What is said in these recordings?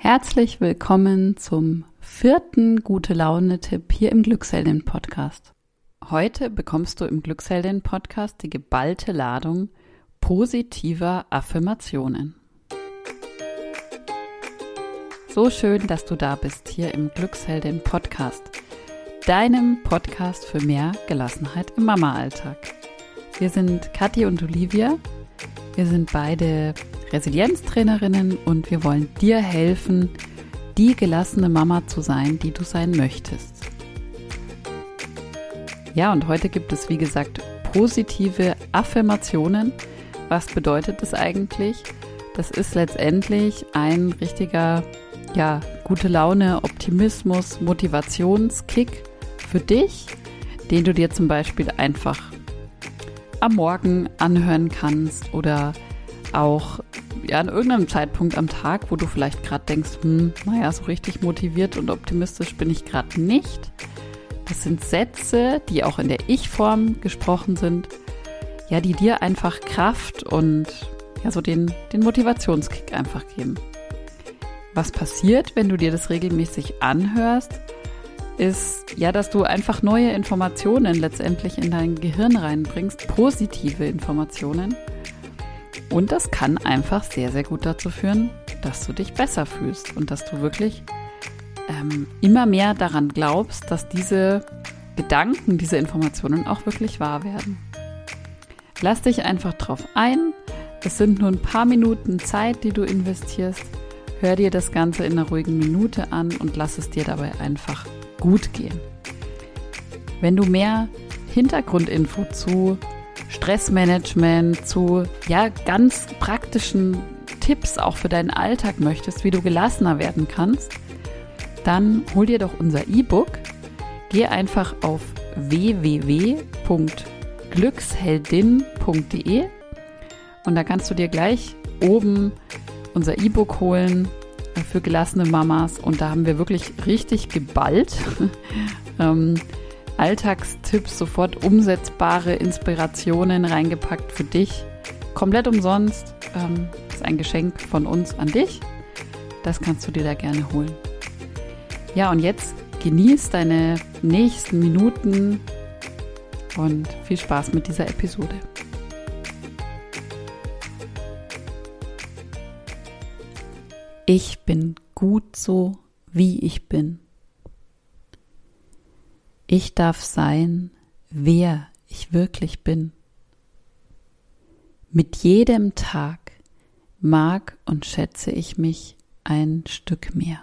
Herzlich willkommen zum vierten Gute Laune-Tipp hier im Glücksheldin-Podcast. Heute bekommst du im Glücksheldin-Podcast die geballte Ladung positiver Affirmationen. So schön, dass du da bist hier im Glücksheldin-Podcast, deinem Podcast für mehr Gelassenheit im Mama-Alltag. Wir sind Kathi und Olivia. Wir sind beide Resilienztrainerinnen und wir wollen dir helfen, die gelassene Mama zu sein, die du sein möchtest. Ja, und heute gibt es, wie gesagt, positive Affirmationen. Was bedeutet das eigentlich? Das ist letztendlich ein richtiger, ja, gute Laune, Optimismus, Motivationskick für dich, den du dir zum Beispiel einfach am Morgen anhören kannst oder auch ja, an irgendeinem Zeitpunkt am Tag, wo du vielleicht gerade denkst, hm, naja, so richtig motiviert und optimistisch bin ich gerade nicht. Das sind Sätze, die auch in der Ich-Form gesprochen sind, ja, die dir einfach Kraft und ja, so den, den Motivationskick einfach geben. Was passiert, wenn du dir das regelmäßig anhörst, ist ja, dass du einfach neue Informationen letztendlich in dein Gehirn reinbringst, positive Informationen und das kann einfach sehr, sehr gut dazu führen, dass du dich besser fühlst und dass du wirklich ähm, immer mehr daran glaubst, dass diese Gedanken, diese Informationen auch wirklich wahr werden. Lass dich einfach drauf ein. Es sind nur ein paar Minuten Zeit, die du investierst. Hör dir das Ganze in einer ruhigen Minute an und lass es dir dabei einfach gut gehen. Wenn du mehr Hintergrundinfo zu Stressmanagement, zu ja, ganz praktischen Tipps auch für deinen Alltag möchtest, wie du gelassener werden kannst, dann hol dir doch unser E-Book. Geh einfach auf www.glücksheldin.de und da kannst du dir gleich oben unser E-Book holen für gelassene Mamas und da haben wir wirklich richtig geballt. Alltagstipps, sofort umsetzbare Inspirationen reingepackt für dich. Komplett umsonst. Ähm, ist ein Geschenk von uns an dich. Das kannst du dir da gerne holen. Ja, und jetzt genieß deine nächsten Minuten und viel Spaß mit dieser Episode. Ich bin gut so, wie ich bin. Ich darf sein, wer ich wirklich bin. Mit jedem Tag mag und schätze ich mich ein Stück mehr.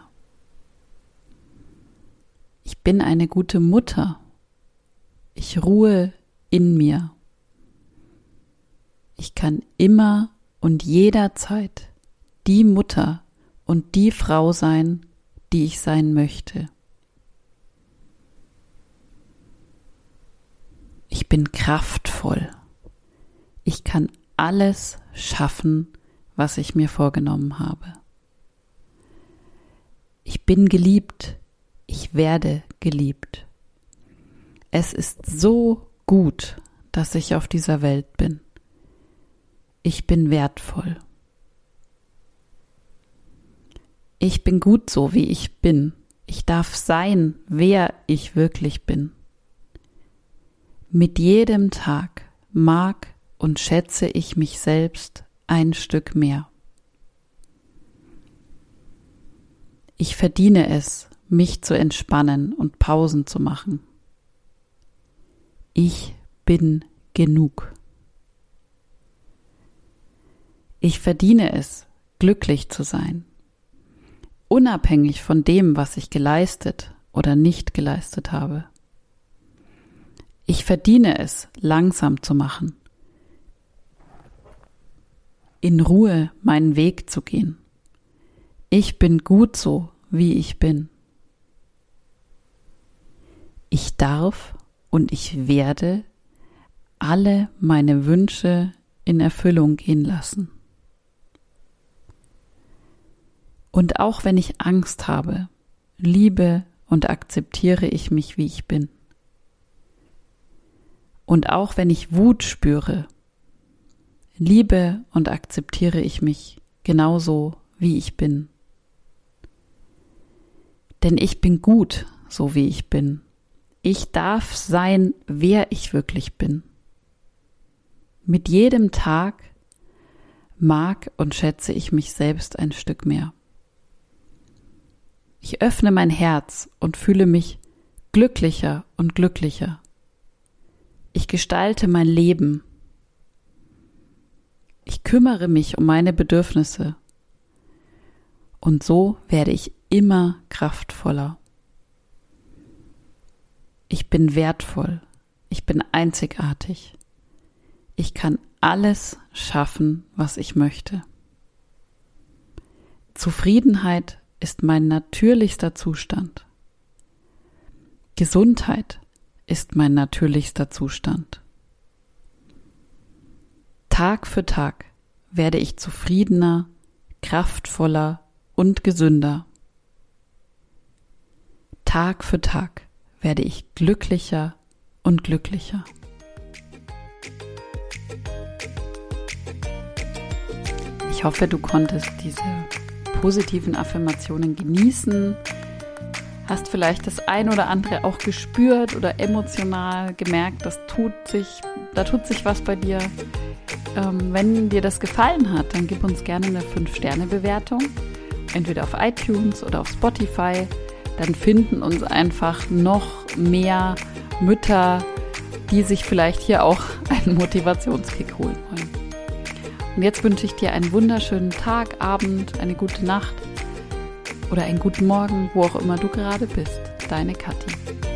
Ich bin eine gute Mutter. Ich ruhe in mir. Ich kann immer und jederzeit die Mutter und die Frau sein, die ich sein möchte. Ich bin kraftvoll. Ich kann alles schaffen, was ich mir vorgenommen habe. Ich bin geliebt. Ich werde geliebt. Es ist so gut, dass ich auf dieser Welt bin. Ich bin wertvoll. Ich bin gut so, wie ich bin. Ich darf sein, wer ich wirklich bin. Mit jedem Tag mag und schätze ich mich selbst ein Stück mehr. Ich verdiene es, mich zu entspannen und Pausen zu machen. Ich bin genug. Ich verdiene es, glücklich zu sein, unabhängig von dem, was ich geleistet oder nicht geleistet habe. Ich verdiene es, langsam zu machen, in Ruhe meinen Weg zu gehen. Ich bin gut so, wie ich bin. Ich darf und ich werde alle meine Wünsche in Erfüllung gehen lassen. Und auch wenn ich Angst habe, liebe und akzeptiere ich mich, wie ich bin. Und auch wenn ich Wut spüre, liebe und akzeptiere ich mich genauso, wie ich bin. Denn ich bin gut, so wie ich bin. Ich darf sein, wer ich wirklich bin. Mit jedem Tag mag und schätze ich mich selbst ein Stück mehr. Ich öffne mein Herz und fühle mich glücklicher und glücklicher. Ich gestalte mein Leben. Ich kümmere mich um meine Bedürfnisse. Und so werde ich immer kraftvoller. Ich bin wertvoll. Ich bin einzigartig. Ich kann alles schaffen, was ich möchte. Zufriedenheit ist mein natürlichster Zustand. Gesundheit ist mein natürlichster Zustand. Tag für Tag werde ich zufriedener, kraftvoller und gesünder. Tag für Tag werde ich glücklicher und glücklicher. Ich hoffe, du konntest diese positiven Affirmationen genießen, hast vielleicht das ein oder andere auch gespürt oder emotional gemerkt, das tut sich, da tut sich was bei dir. Ähm, wenn dir das gefallen hat, dann gib uns gerne eine 5-Sterne-Bewertung, entweder auf iTunes oder auf Spotify. Dann finden uns einfach noch mehr Mütter, die sich vielleicht hier auch einen Motivationskick holen wollen. Und jetzt wünsche ich dir einen wunderschönen Tag, Abend, eine gute Nacht oder einen guten Morgen, wo auch immer du gerade bist. Deine Kathi.